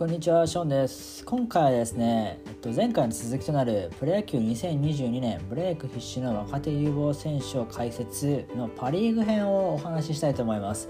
こんにちは、ショーンです。今回はですね、えっと、前回の続きとなるプロ野球2022年ブレイク必至の若手有望選手を解説のパ・リーグ編をお話ししたいと思います。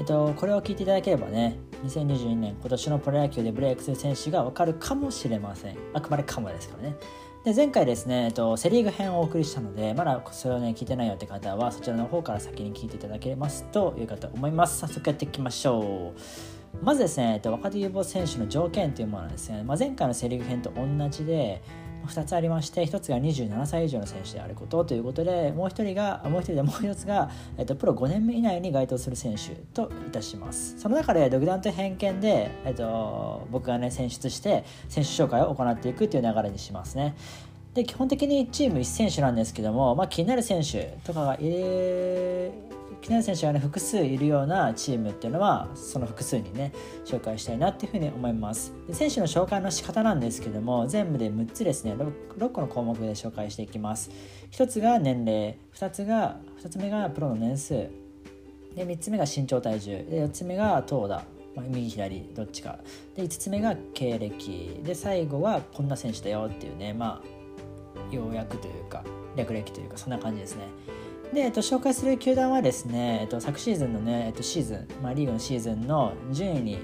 えっと、これを聞いていただければね、2022年今年のプロ野球でブレイクする選手がわかるかもしれません。あくまでかもですからね。で前回ですね、えっと、セ・リーグ編をお送りしたのでまだそれをね聞いてないよって方はそちらの方から先に聞いていただけますというかと思います早速やっていきましょうまずですね、えっと、若手有望選手の条件というものはですね、まあ、前回のセ・リーグ編と同じで2つありまして1つが27歳以上の選手であることということでもう1人がもう1人でもう1つが、えっと、プロ5年目以内に該当する選手といたします。その中で独断と偏見で、えっと、僕がね選出して選手紹介を行っていくという流れにしますね。で基本的にチーム1選手なんですけども、まあ、気になる選手とかがいる気になる選手が、ね、複数いるようなチームっていうのはその複数にね紹介したいなっていうふうに思います。で選手の紹介の仕方なんですけども全部で6つですね。6, 6個の項目で紹介していきます。1つが年齢。2つが2つ目がプロの年数。で3つ目が身長体重。で4つ目が投打。右左どっちか。で5つ目が経歴。で最後はこんな選手だよっていうねまあ要約というか略歴というかそんな感じですね。で、えっと、紹介する球団はですね、えっと、昨シーズンのね、えっと、シーズン、まあ、リーグのシーズンの順位に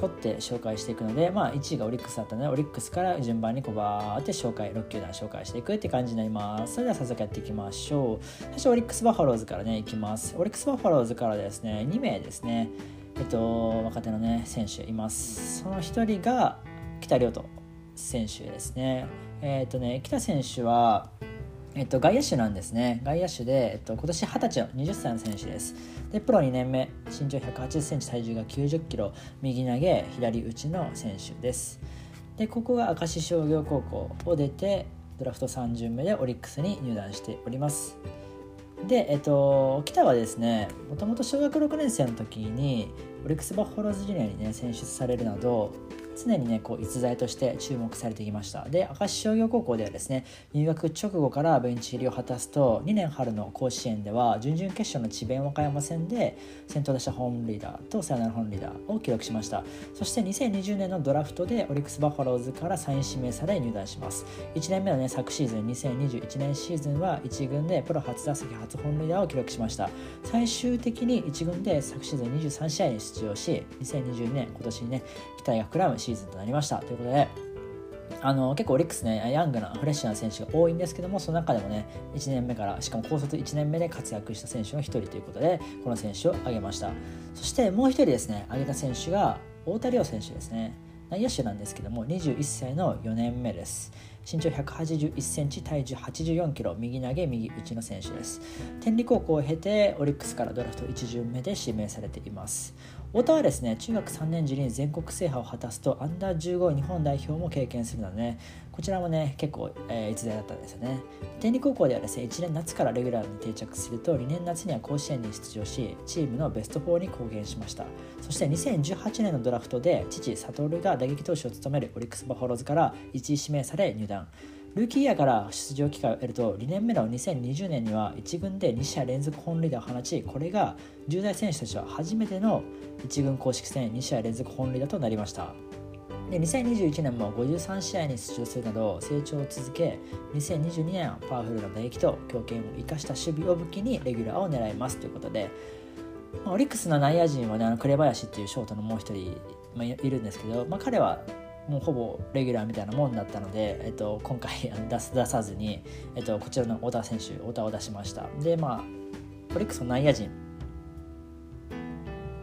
沿って紹介していくので、まあ、1位がオリックスだったのでオリックスから順番にこうバーって紹介6球団紹介していくって感じになります。それでは早速やっていきましょう。最初オリックス・バファローズからねいきます。オリックス・バファローズからですね2名ですねえっと若手のね選手います。その1人が北亮斗選手ですね。えっ、とね北選手はえっと、外野手なんですね。外野手で、えっと、今年20歳の20歳の選手です。で、プロ2年目、身長180センチ、体重が90キロ、右投げ、左打ちの選手です。で、ここが明石商業高校を出て、ドラフト3巡目でオリックスに入団しております。で、えっと、北はですね、もともと小学6年生の時に、オリックス・バッファローズジュニアにね、選出されるなど、常にねこう逸材として注目されてきました。で明石商業高校ではですね入学直後からベンチ入りを果たすと2年春の甲子園では準々決勝の智弁和歌山戦で先頭打者本リーダーとサヨナラ本リーダーを記録しました。そして2020年のドラフトでオリックス・バファローズからサイン指名され入団します。1年目のね昨シーズン2021年シーズンは1軍でプロ初打席初本リーダーを記録しました。最終的に1軍で昨シーズン23試合に出場し2022年今年にね期待が膨らむシーズンとなりました。ということであの結構オリックスねヤングなフレッシュな選手が多いんですけどもその中でもね1年目からしかも高卒1年目で活躍した選手の1人ということでこの選手を挙げました。そしてもう1人ですね挙げた選手が太田亮選手ですね。内野手なんですけども21歳の4年目です。身長181センチ体重84キロ右投げ右打ちの選手です。天理高校を経てオリックスからドラフト1巡目で指名されています。太田はですね中学3年時に全国制覇を果たすとアンダー15日本代表も経験するので、ね、こちらもね結構、えー、逸材だったんですよね。天理高校ではですね1年夏からレギュラーに定着すると2年夏には甲子園に出場しチームのベスト4に貢献しました。そして2018年のドラフトで父悟が打撃投手を務めるオリックス・バファローズから1位指名され入団。ルーキーイヤーから出場機会を得ると2年目の2020年には1軍で2試合連続本塁打を放ちこれが10代選手たちは初めての1軍公式戦2試合連続本塁打となりました。で2021年も53試合に出場するなど成長を続け2022年はパワフルな打撃と強肩を生かした守備を武器にレギュラーを狙いますということで、オリックスの内野陣はねあの紅林っていうショートのもう一人、いるんですけど、まあ、彼はもうほぼレギュラーみたいなもんだったので、えっと、今回出す出さずに、えっと、こちらの太田選手太田を出しました。でまあオリックスの内野陣。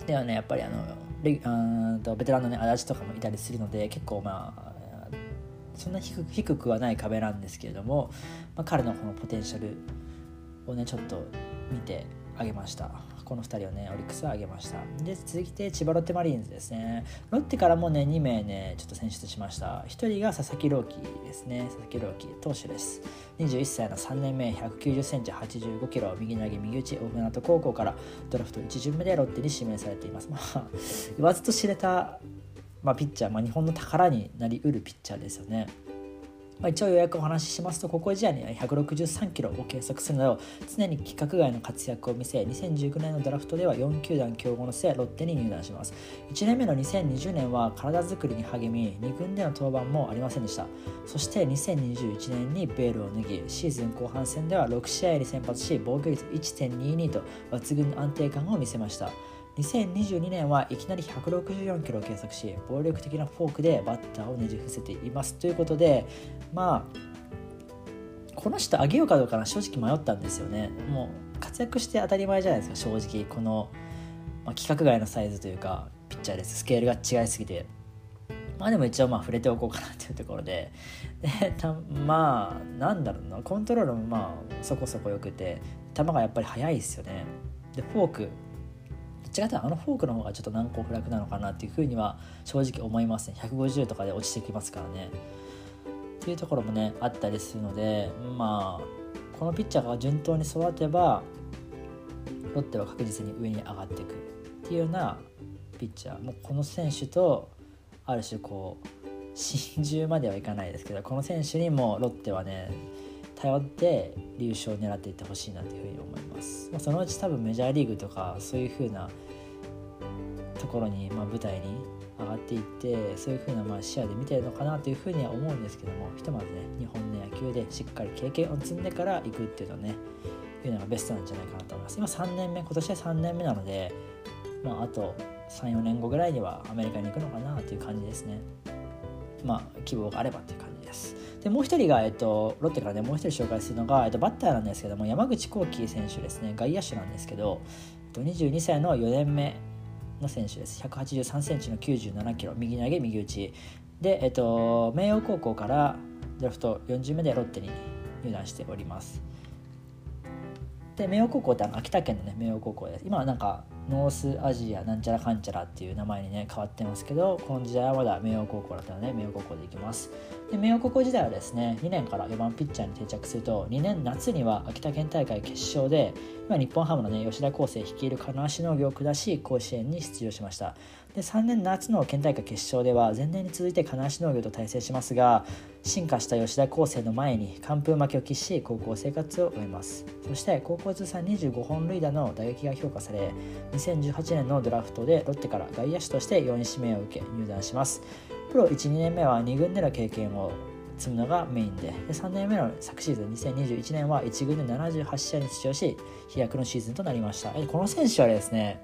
ではねやっぱりあのレあとベテランのね足立とかもいたりするので結構まあそんな低く低くはない壁なんですけれども、まあ、彼のこのポテンシャルをねちょっと見てあげました。この2人をねオリックスは挙げました。で続いて千葉ロッテマリーンズですね。ロッテからもね2名ねちょっと選出しました。1人が佐々木朗希ですね。佐々木朗希投手です。21歳の3年目1 9 0センチ8 5キロ。右投げ右打ち。大船渡高校からドラフト1巡目でロッテに指名されています。まあ言わずと知れた、まあ、ピッチャー、まあ、日本の宝になりうるピッチャーですよね。まあ、一応予約をお話ししますと高校時代には163キロを計測するなど常に規格外の活躍を見せ2019年のドラフトでは4球団競合の末ロッテに入団します。1年目の2020年は体作りに励み2軍での登板もありませんでした。そして2021年にベールを脱ぎシーズン後半戦では6試合に先発し防御率1.22と抜群の安定感を見せました。2022年はいきなり164キロを計測し暴力的なフォークでバッターをねじ伏せています。ということでまあこの人あげようかどうかな正直迷ったんですよね。もう活躍して当たり前じゃないですか正直。この、まあ、規格外のサイズというかピッチャーです。スケールが違いすぎて。まあでも一応まあ触れておこうかなというところで。でたまあなんだろうな。コントロールもまあそこそこよくて。球がやっぱり速いですよね。でフォーク。違ったあのフォークの方がちょっと難攻不落なのかなっていうふうには正直思いますね。150とかで落ちてきますからね。っていうところもねあったりするのでまあこのピッチャーが順当に育てばロッテは確実に上に上がっていくっていうようなピッチャー。もうこの選手とある種こう心中まではいかないですけどこの選手にもロッテはね頼って優勝を狙っていってほしいなというふうに思います、まあ、そのうち多分メジャーリーグとかそういうふうなところに、まあ、舞台に上がっていってそういうふうなまあ視野で見てるのかなというふうには思うんですけどもひとまずね日本の野球でしっかり経験を積んでから行くっていうのねいうのがベストなんじゃないかなと思います。今3年目今年で3年目なので、まあ、あと34年後ぐらいにはアメリカに行くのかなという感じですね。まあ希望があればっていう感じです。でもう一人が、えっと、ロッテからねもう一人紹介するのが、えっと、バッターなんですけども山口幸輝選手ですね。外野手なんですけど、えっと、22歳の4年目の選手です。183センチの97キロ。右投げ右打ち。で、えっと、明桜高校からドラフト40目でロッテに入団しております。で明桜高校ってあの秋田県のね明桜高校です。今はなんかノースアジアなんちゃらかんちゃらっていう名前にね変わってますけどこの時代はまだ明陽高校だったので明陽高校で行きます。で明陽高校時代はですね2年から4番ピッチャーに定着すると2年夏には秋田県大会決勝で今日本ハムのね吉田康生率いる金足農業を下し甲子園に出場しました。で3年夏の県大会決勝では前年に続いて金足農業と対戦しますが進化した吉田康生の前に完封負けを喫し高校生活を終えます。そして高校通算25本塁打の打撃が評価され2018年のドラフトでロッテから外野手として4位指名を受け入団します。プロ12年目は2軍での経験を積むのがメインでで3年目の昨シーズン2021年は1軍で78試合に出場し飛躍のシーズンとなりました。この選手はですね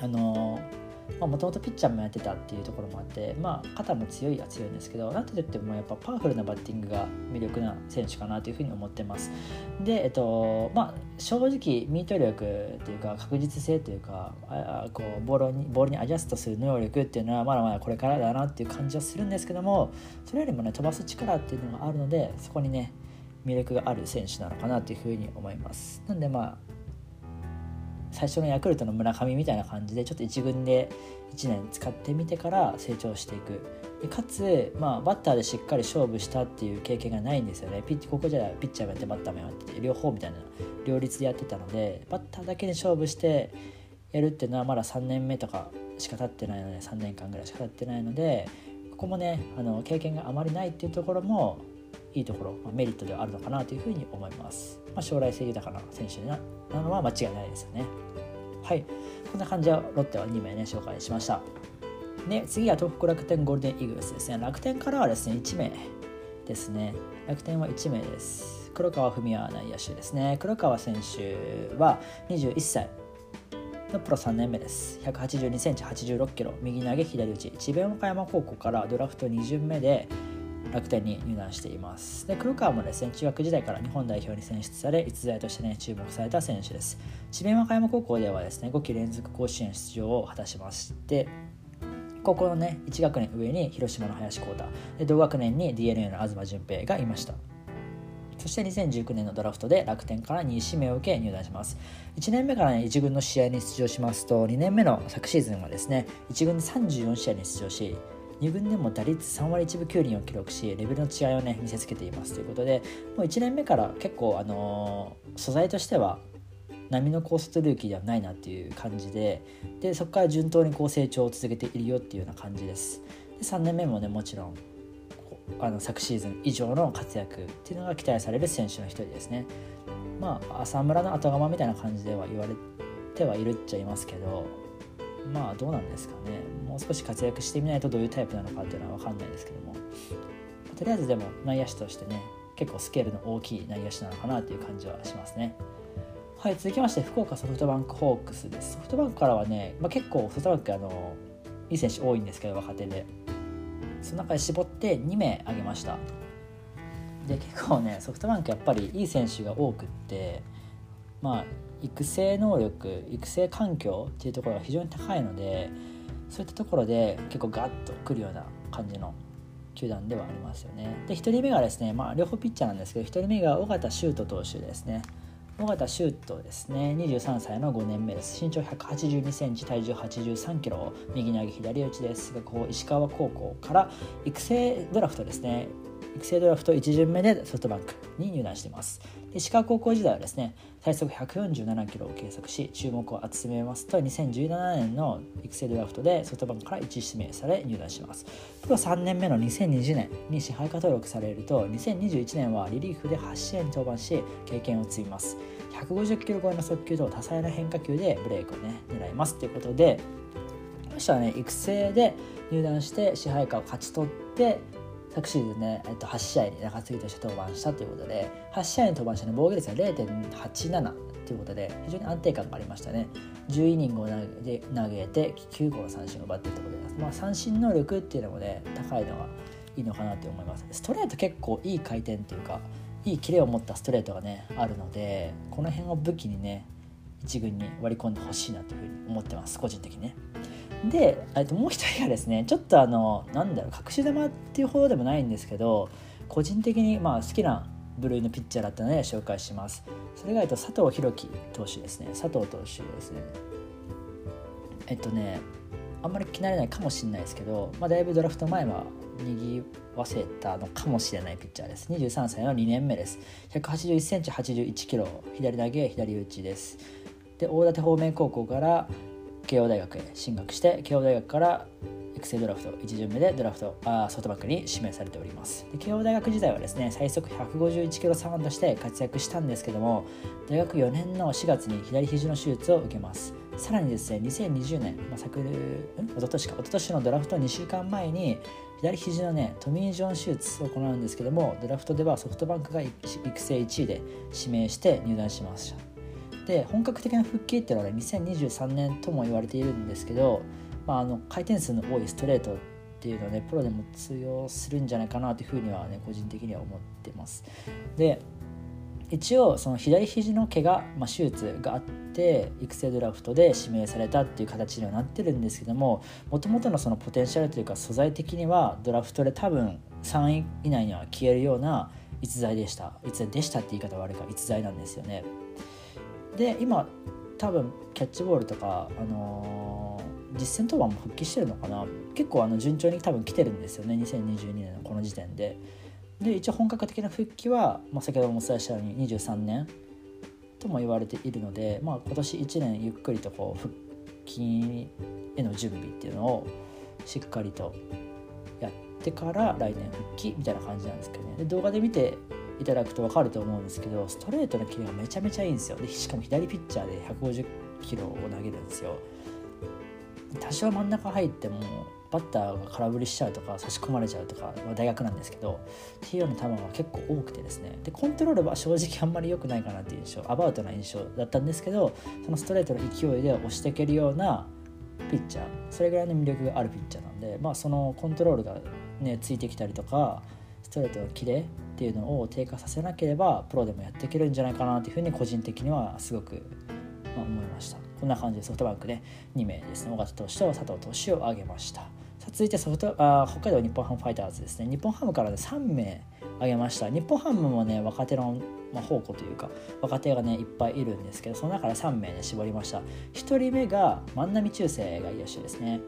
あのーもともとピッチャーもやってたっていうところもあって、まあ、肩も強いは強いんですけどなんといってもやっぱパワフルなバッティングが魅力な選手かなというふうに思ってます。で、えっとまあ、正直ミート力というか確実性というかあこうボールにボールにアジャストする能力っていうのはまだまだこれからだなっていう感じはするんですけどもそれよりもね飛ばす力っていうのがあるのでそこにね魅力がある選手なのかなというふうに思います。なんでまあ最初のヤクルトの村上みたいな感じでちょっと1軍で1年使ってみてから成長していく。でかつ、まあ、バッターでしっかり勝負したっていう経験がないんですよね。ピッここじゃピッチャーもやってバッターもやってて両方みたいな両立でやってたのでバッターだけで勝負してやるっていうのはまだ3年目とかしか経ってないので3年間ぐらいしか経ってないのでここもねあの経験があまりないっていうところもいいところ、まあ、メリットではあるのかなというふうに思います、まあ、将来性豊かな選手ななのは間違いないですよね。はい。こんな感じでロッテは2名ね紹介しました。で次は東北楽天ゴールデンイーグルスですね。楽天からはですね1名ですね。楽天は1名です。黒川文也内野手ですね。黒川選手は21歳のプロ3年目です。182センチ86キロ。右投げ左打ち。智弁和歌山高校からドラフト2巡目で楽天に入団しています。で黒川もですね中学時代から日本代表に選出され逸材としてね注目された選手です。智弁和歌山高校ではですね5期連続甲子園出場を果たしまして高校のね1学年上に広島の林光太で同学年に d n a の東純平がいました。そして2019年のドラフトで楽天から2位指名を受け入団します。1年目から、ね、1軍の試合に出場しますと2年目の昨シーズンはですね1軍で34試合に出場し2軍でも打率3割1分9厘を記録しレベルの違いをね見せつけていますということでもう1年目から結構あのー、素材としては波の高卒ルーキーではないなっていう感じででそこから順当にこう成長を続けているよっていうような感じですで3年目もねもちろんあの昨シーズン以上の活躍っていうのが期待される選手の一人ですね。まあ浅村の後釜みたいな感じでは言われてはいるっちゃいますけどまあどうなんですかね。もう少し活躍してみないとどういうタイプなのかっていうのは分かんないですけども。とりあえずでも内野手としてね結構スケールの大きい内野手なのかなという感じはしますね。はい続きまして福岡ソフトバンクホークスです。ソフトバンクからはね、まあ、結構ソフトバンクあのいい選手多いんですけど若手で。その中で絞って2名挙げました。で結構ねソフトバンクやっぱりいい選手が多くってまあ育成能力育成環境っていうところが非常に高いのでそういったところで結構ガッとくるような感じの球団ではありますよね。で1人目がですね、まあ、両方ピッチャーなんですけど1人目が尾形修斗投手ですね。尾形修斗ですね。23歳の5年目です。身長1 8 2センチ体重8 3キロ右投げ左打ちですがこ石川高校から育成ドラフトですね。育成ドラフト1巡目でソフトバンクに入団しています。で石川高校時代はですね最速147キロを計測し注目を集めますと2017年の育成ドラフトでソフトバンクから1指名され入団します。プロ3年目の2020年に支配下登録されると2021年はリリーフで8試合に登板し経験を積みます。150キロ超えの速球と多彩な変化球でブレイクをね狙います。ということでこの人はね育成で入団して支配下を勝ち取って昨シーズンね、えっと、8試合に中継ぎとして登板したということで8試合に登板して、ね、防御率が0.87ということで非常に安定感がありましたね。10イニングを投げ投げて9個の三振を奪っているところで、まあ、三振能力っていうのもね高いのがいいのかなと思います。ストレート結構いい回転っていうかいいキレを持ったストレートがねあるのでこの辺を武器にね一軍に割り込んでほしいなというふうに思ってます個人的にね。でともう一人がですねちょっとあのなんだろう隠し玉っていうほどでもないんですけど個人的にまあ好きな部類のピッチャーだったので紹介します。それが佐藤弘樹投手ですね。佐藤投手ですね。えっとねあんまり気慣れないかもしれないですけど、まあ、だいぶドラフト前はにぎわせたのかもしれないピッチャーです。23歳の2年目です。1 8 1センチ8 1キロ左投げ左打ちです。で大館方面高校から慶応大学へ進学して慶応大学から育成ドラフト1巡目でドラフトあソフトバンクに指名されております。で慶応大学時代はですね最速151キロサウンドして活躍したんですけども大学4年の4月に左肘の手術を受けます。さらにですね2020年、まあ、昨一昨年か一昨年のドラフト2週間前に左肘のねトミー・ジョン手術を行うんですけどもドラフトではソフトバンクが育成1位で指名して入団しました。で本格的な復帰っていうのはね2023年とも言われているんですけど、まあ、あの回転数の多いストレートっていうのはねプロでも通用するんじゃないかなというふうにはね個人的には思ってます。で一応その左肘の怪我、まあ、手術があって育成ドラフトで指名されたっていう形にはなってるんですけどももともとのそのポテンシャルというか素材的にはドラフトで多分3位以内には消えるような逸材でした。逸材でしたって言い方は悪いか逸材なんですよね。で今多分キャッチボールとか、あのー、実戦登板も復帰してるのかな結構あの順調に多分来てるんですよね2022年のこの時点で。で一応本格的な復帰は、まあ、先ほどもお伝えしたように23年とも言われているので、まあ、今年1年ゆっくりとこう復帰への準備っていうのをしっかりとやってから来年復帰みたいな感じなんですけどねで動画で見ていただくと分かると思うんですけどストレートのキレがめちゃめちゃいいんですよ。でしかも左ピッチャーで150キロを投げるんですよ。多少真ん中入ってもバッターが空振りしちゃうとか差し込まれちゃうとかは大学なんですけどっていうような球は結構多くてですね。でコントロールは 正直あんまり良くないかなっていう印象アバウトな印象だったんですけどそのストレートの勢いで押していけるようなピッチャーそれぐらいの魅力があるピッチャーなんでまあそのコントロールがねついてきたりとかストレートのキレっていうのを低下させなければプロでもやっていけるんじゃないかなというふうに個人的にはすごく思いました。こんな感じでソフトバンクで2名ですね。尾形投手と佐藤投手を挙げました。さあ続いてソフトあ北海道日本ハムファイターズですね。日本ハムから、ね、3名挙げました。日本ハムもね若手の、まあ、宝庫というか若手がねいっぱいいるんですけどその中で3名で絞りました。1人目が万波中世がいらっしゃるですね。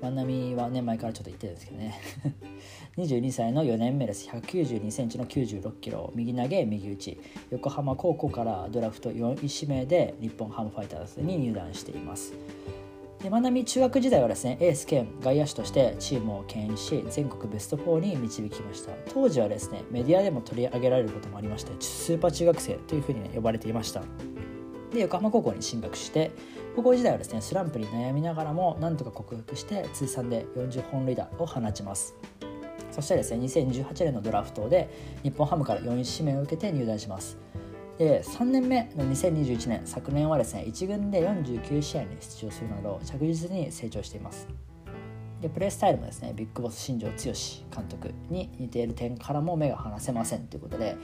万波はね前からちょっと言ってるんですけどね。22歳の4年目です。1 9 2センチの9 6キロ。右投げ右打ち。横浜高校からドラフト4位指名で日本ハムファイターズに入団しています。で万波中学時代はですねエース兼外野手としてチームを牽引し全国ベスト4に導きました。当時はですねメディアでも取り上げられることもありましてスーパー中学生というふうに、ね、呼ばれていました。で横浜高校に進学して高校時代はですねスランプに悩みながらもなんとか克服して通算で40本塁打を放ちます。そしてですね2018年のドラフトで日本ハムから4位指名を受けて入団します。で3年目の2021年昨年はですね1軍で49試合に出場するなど着実に成長しています。でプレースタイルもですねビッグボス新庄剛志監督に似ている点からも目が離せませんということで、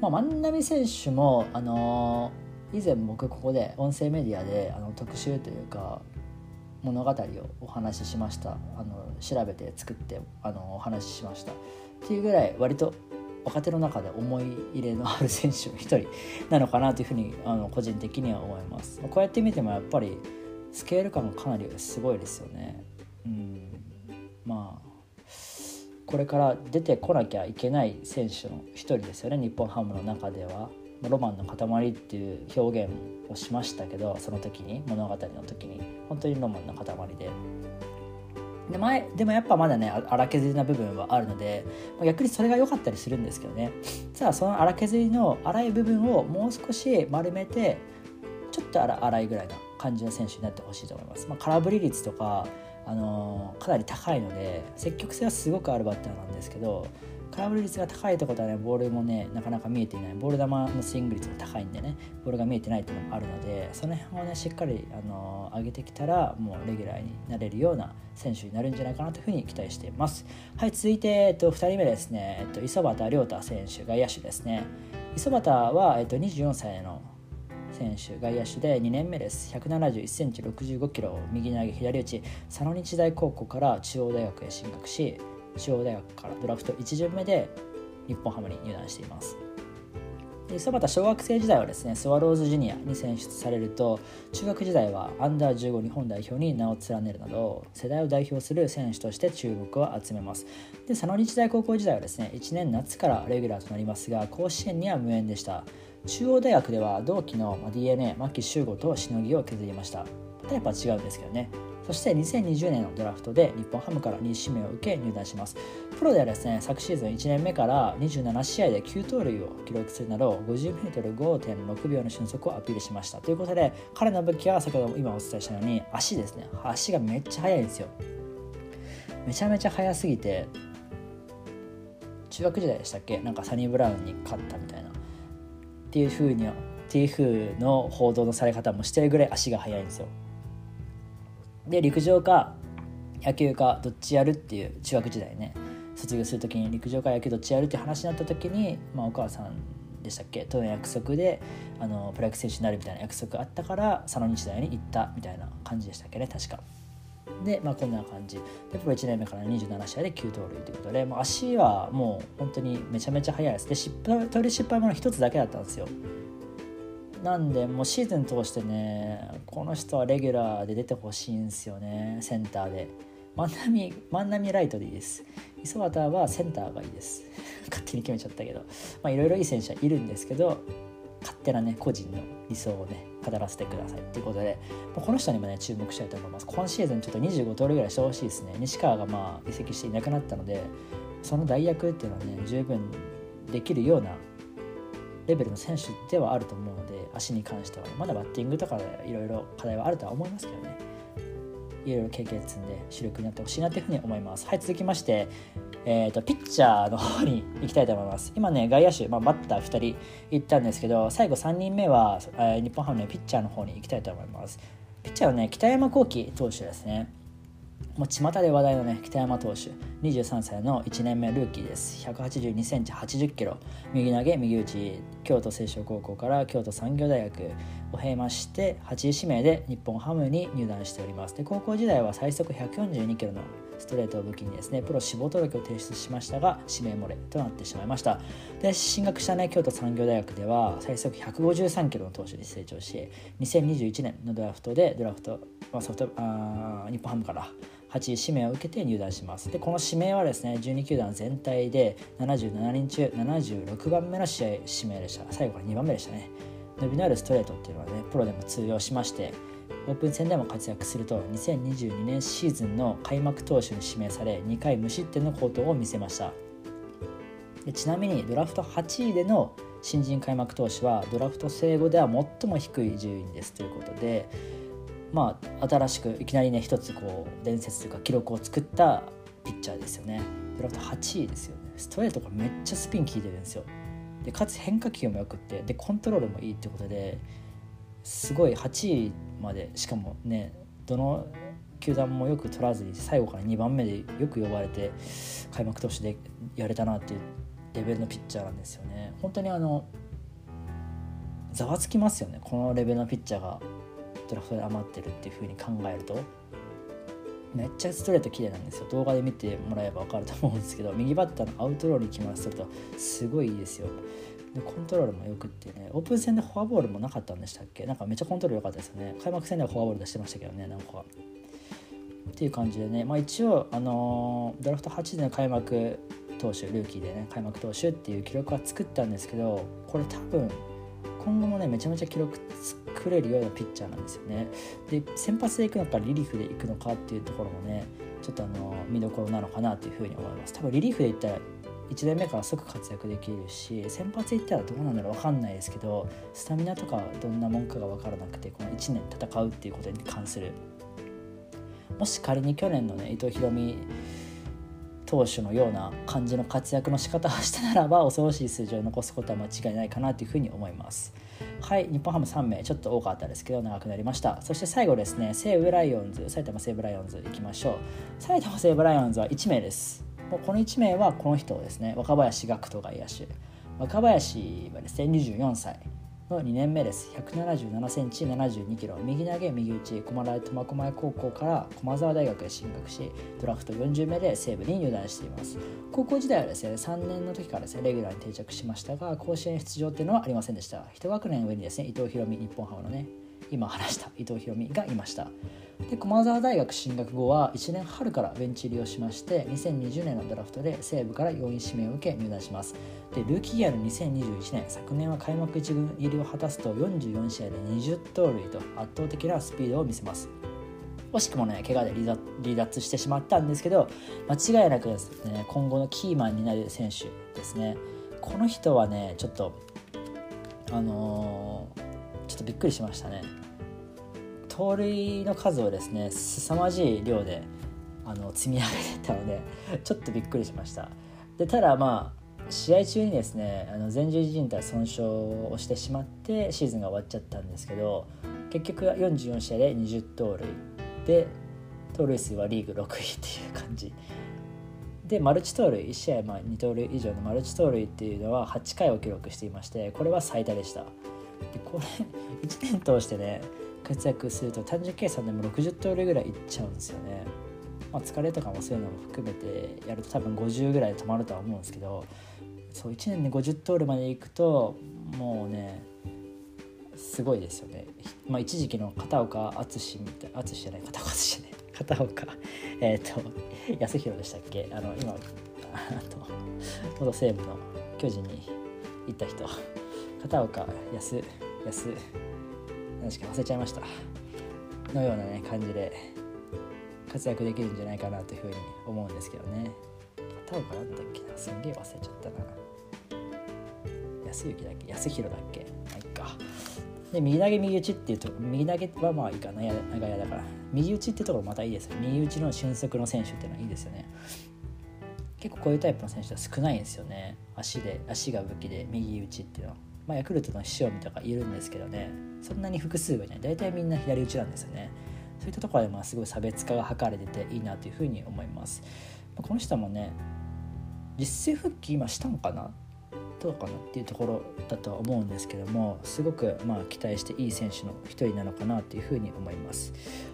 まあ、万波選手も、あの、以前僕ここで音声メディアであの特集というか物語をお話ししました。あの調べて作ってあのお話ししました。っていうぐらい割と若手の中で思い入れのある選手の一人 なのかなというふうにあの個人的には思います。こうやって見てもやっぱりスケール感がかなりすごいですよね。うん。まあこれから出てこなきゃいけない選手の一人ですよね。日本ハムの中では。ロマンの塊っていう表現をしましたけどその時に物語の時に。本当にロマンの塊で。で前でもやっぱまだね荒削りな部分はあるので逆にそれが良かったりするんですけどね。さあその荒削りの荒い部分をもう少し丸めてちょっと荒いぐらいな感じの選手になってほしいと思います、まあ、空振り率とか、あのー、かなり高いので積極性はすごくあるバッターなんですけど空振り率が高いところはねボールもねなかなか見えていない。ボール球のスイング率が高いんでねボールが見えてないっていうのもあるのでその辺をねしっかり、あの、上げてきたらもうレギュラーになれるような選手になるんじゃないかなというふうに期待しています。はい続いて、えっと、2人目ですね、えっと、磯端亮太選手外野手ですね。磯端は、えっと、24歳の選手外野手で2年目です。1 7 1センチ6 5キロ右投げ左打ち。佐野日大高校から中央大学へ進学し中央大学からドラフト1巡目で日本ハムに入団しています。磯畑小学生時代はですねスワローズジュニアに選出されると中学時代はアンダー15日本代表に名を連ねるなど世代を代表する選手として注目を集めます。で佐野日大高校時代はですね1年夏からレギュラーとなりますが甲子園には無縁でした。中央大学では同期の DNA 牧秀悟としのぎを削りました。タイプは違うんですけどね。そして2020年のドラフトで日本ハムから2指名を受け入団します。プロではですね昨シーズン1年目から27試合で9盗塁を記録するなど 50m5.6 秒の俊足をアピールしました。ということで彼の武器は先ほども今お伝えしたように足ですね。足がめっちゃ速いんですよ。めちゃめちゃ速すぎて中学時代でしたっけ？なんかサニー・ブラウンに勝ったみたいな。っていう風にっていう風の報道のされ方もしてるぐらい足が速いんですよ。で陸上か野球かどっちやるっていう中学時代ね。卒業する時に陸上か野球どっちやるって話になった時に、まあ、お母さんでしたっけ？との約束であのプロ野球選手になるみたいな約束あったから佐野日大に行ったみたいな感じでしたっけね？確か。で、まあ、こんな感じ。でプロ1年目から27試合で9盗塁ということで、まあ、足はもう本当にめちゃめちゃ速いです。で失敗盗塁失敗もの一つだけだったんですよ。なんでもうシーズン通してねこの人はレギュラーで出てほしいんですよねセンターで。万波万波ライトでいいです。磯端はセンターがいいです。勝手に決めちゃったけど。まあいろいろいい選手はいるんですけど勝手なね個人の理想をね語らせてくださいということで。この人にもね注目したいと思います。今シーズンちょっと25通りぐらいしてほしいですね。西川がまあ移籍していなくなったのでその代役っていうのはね十分できるようなレベルの選手ではあると思うので足に関しては、まだバッティングとかでいろいろ課題はあるとは思いますけどね。いろいろ経験積んで主力になってほしいなというふうに思います。はい続きまして、えーと、ピッチャーの方に行きたいと思います。今ね外野手、まあ、バッター2人行ったんですけど最後3人目は、えー、日本ハムのピッチャーの方に行きたいと思います。ピッチャーはね北山幸輝投手ですね。もう巷で話題のね北山投手。23歳の1年目ルーキーです。1 8 2センチ8 0キロ。右投げ右打ち。京都青少高校から京都産業大学を経まして8位指名で日本ハムに入団しております。で高校時代は最速142キロのストレートを武器にですねプロ志望届を提出しましたが指名漏れとなってしまいました。で進学したね京都産業大学では最速153キロの投手に成長し2021年のドラフトでドラフト、まあ、ソフトあ日本ハムから8位指名を受けて入団します。でこの指名はですね12球団全体で77人中76番目の試合指名でした最後は2番目でしたね。伸びのあるストレートっていうのはねプロでも通用しましてオープン戦でも活躍すると2022年シーズンの開幕投手に指名され2回無失点の好投を見せました。でちなみにドラフト8位での新人開幕投手はドラフト制後では最も低い順位ですということでまあ新しくいきなりね一つこう伝説というか記録を作ったピッチャーですよね。ドラフト8位ですよね。ストレートがめっちゃスピン効いてるんですよ。でかつ変化球もよくってでコントロールもいいってことですごい8位までしかもねどの球団もよく取らずに最後から2番目でよく呼ばれて開幕投手でやれたなっていうレベルのピッチャーなんですよね。本当にあのざわつきますよね。このレベルのピッチャーが。ドラフトで余ってるっていうふうに考えるとめっちゃストレート綺麗なんですよ。動画で見てもらえば分かると思うんですけど 右バッターのアウトローに決まらせると。すごいいいですよ。でコントロールもよくってねオープン戦でフォアボールもなかったんでしたっけ？なんかめっちゃコントロール良かったですよね。開幕戦ではフォアボール出してましたけどねなんか。っていう感じでね、まあ、一応、あのー、ドラフト8での開幕投手ルーキーでね開幕投手っていう記録は作ったんですけどこれ多分今後もねめちゃめちゃ記録作れるようなピッチャーなんですよね。で先発でいくのかリリーフでいくのかっていうところもねちょっとあの見どころなのかなというふうに思います。多分リリーフでいったら1年目から即活躍できるし先発でいったらどうなんだろう分かんないですけどスタミナとかどんなもんかが分からなくてこの1年戦うっていうことに関する。もし仮に去年のね伊藤大海投手のような感じの活躍の仕方をしたならば恐ろしい数字を残すことは間違いないかなというふうに思います。はい日本ハム3名ちょっと多かったですけど長くなりました。そして最後ですね西武ライオンズ埼玉西武ライオンズいきましょう。埼玉西武ライオンズは1名です。もうこの1名はこの人ですね。若林学人が野手若林はですね24歳。の2年目です。177センチ72キロ。右投げ右打ち駒大苫小牧高校から駒澤大学へ進学しドラフト40名で西武に入団しています。高校時代はですね3年の時からですねレギュラーに定着しましたが甲子園出場っていうのはありませんでした。一学年上にですね伊藤博美日本ハムのね今話した伊藤博美がいました。で駒澤大学進学後は1年春からベンチ入りをしまして2020年のドラフトで西武から4位指名を受け入団します。でルーキーイヤーの2021年昨年は開幕1軍入りを果たすと44試合で20盗塁と圧倒的なスピードを見せます。惜しくもね怪我で離脱してしまったんですけど間違いなくですね今後のキーマンになる選手ですね。この人はねちょっとあのー、ちょっとびっくりしましたね。盗塁の数をですね凄まじい量であの積み上げてたのでちょっとびっくりしました。でただまあ試合中にですねあの前十字靭帯損傷をしてしまってシーズンが終わっちゃったんですけど結局44試合で20盗塁。で盗塁数はリーグ6位っていう感じ。でマルチ盗塁1試合ま2盗塁以上のマルチ盗塁っていうのは8回を記録していましてこれは最多でした。でこれ 1年通してね活躍すると単純計算でも60盗塁ぐらいいっちゃうんですよね、まあ、疲れとかもそういうのも含めてやると多分50ぐらい止まるとは思うんですけどそう1年で50通るまでいくともうねすごいですよね、まあ、一時期の片岡淳みたい淳じゃない片岡淳じゃない。片岡えっ、と安弘でしたっけ？あの今あと元西武の巨人に行った人。片岡安安何しか忘れちゃいました。のようなね感じで活躍できるんじゃないかなというふうに思うんですけどね。片岡なんだっけな？すんげえ忘れちゃったな。安行だっけ？安弘だっけ？ま、いっか。で右投げ右打ちっていうと右投げはまあいいかな。長屋だから。右打ちってところまたいいですよ。右打ちの俊足の選手っていうのはいいですよね。結構こういうタイプの選手は少ないんですよね。足で足が武器で右打ちっていうのは。まあ、ヤクルトの師匠みたいるんですけどねそんなに複数がいない。大体みんな左打ちなんですよね。そういったところでまあすごい差別化が図れてていいなというふうに思います。この人もね実戦復帰今したんかな？どうかなっていうところだとは思うんですけどもすごくまあ期待していい選手の一人なのかなというふうに思います。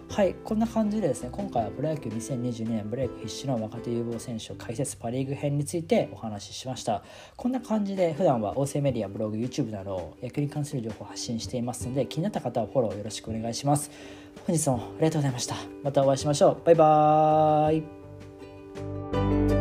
はいこんな感じでですね今回はプロ野球2022年ブレイク必至の若手有望選手解説パ・リーグ編についてお話ししました。こんな感じで普段は音声メディアブログ YouTube など野球に関する情報を発信していますので気になった方はフォローよろしくお願いします。本日もありがとうございました。またお会いしましょう。バイバーイ。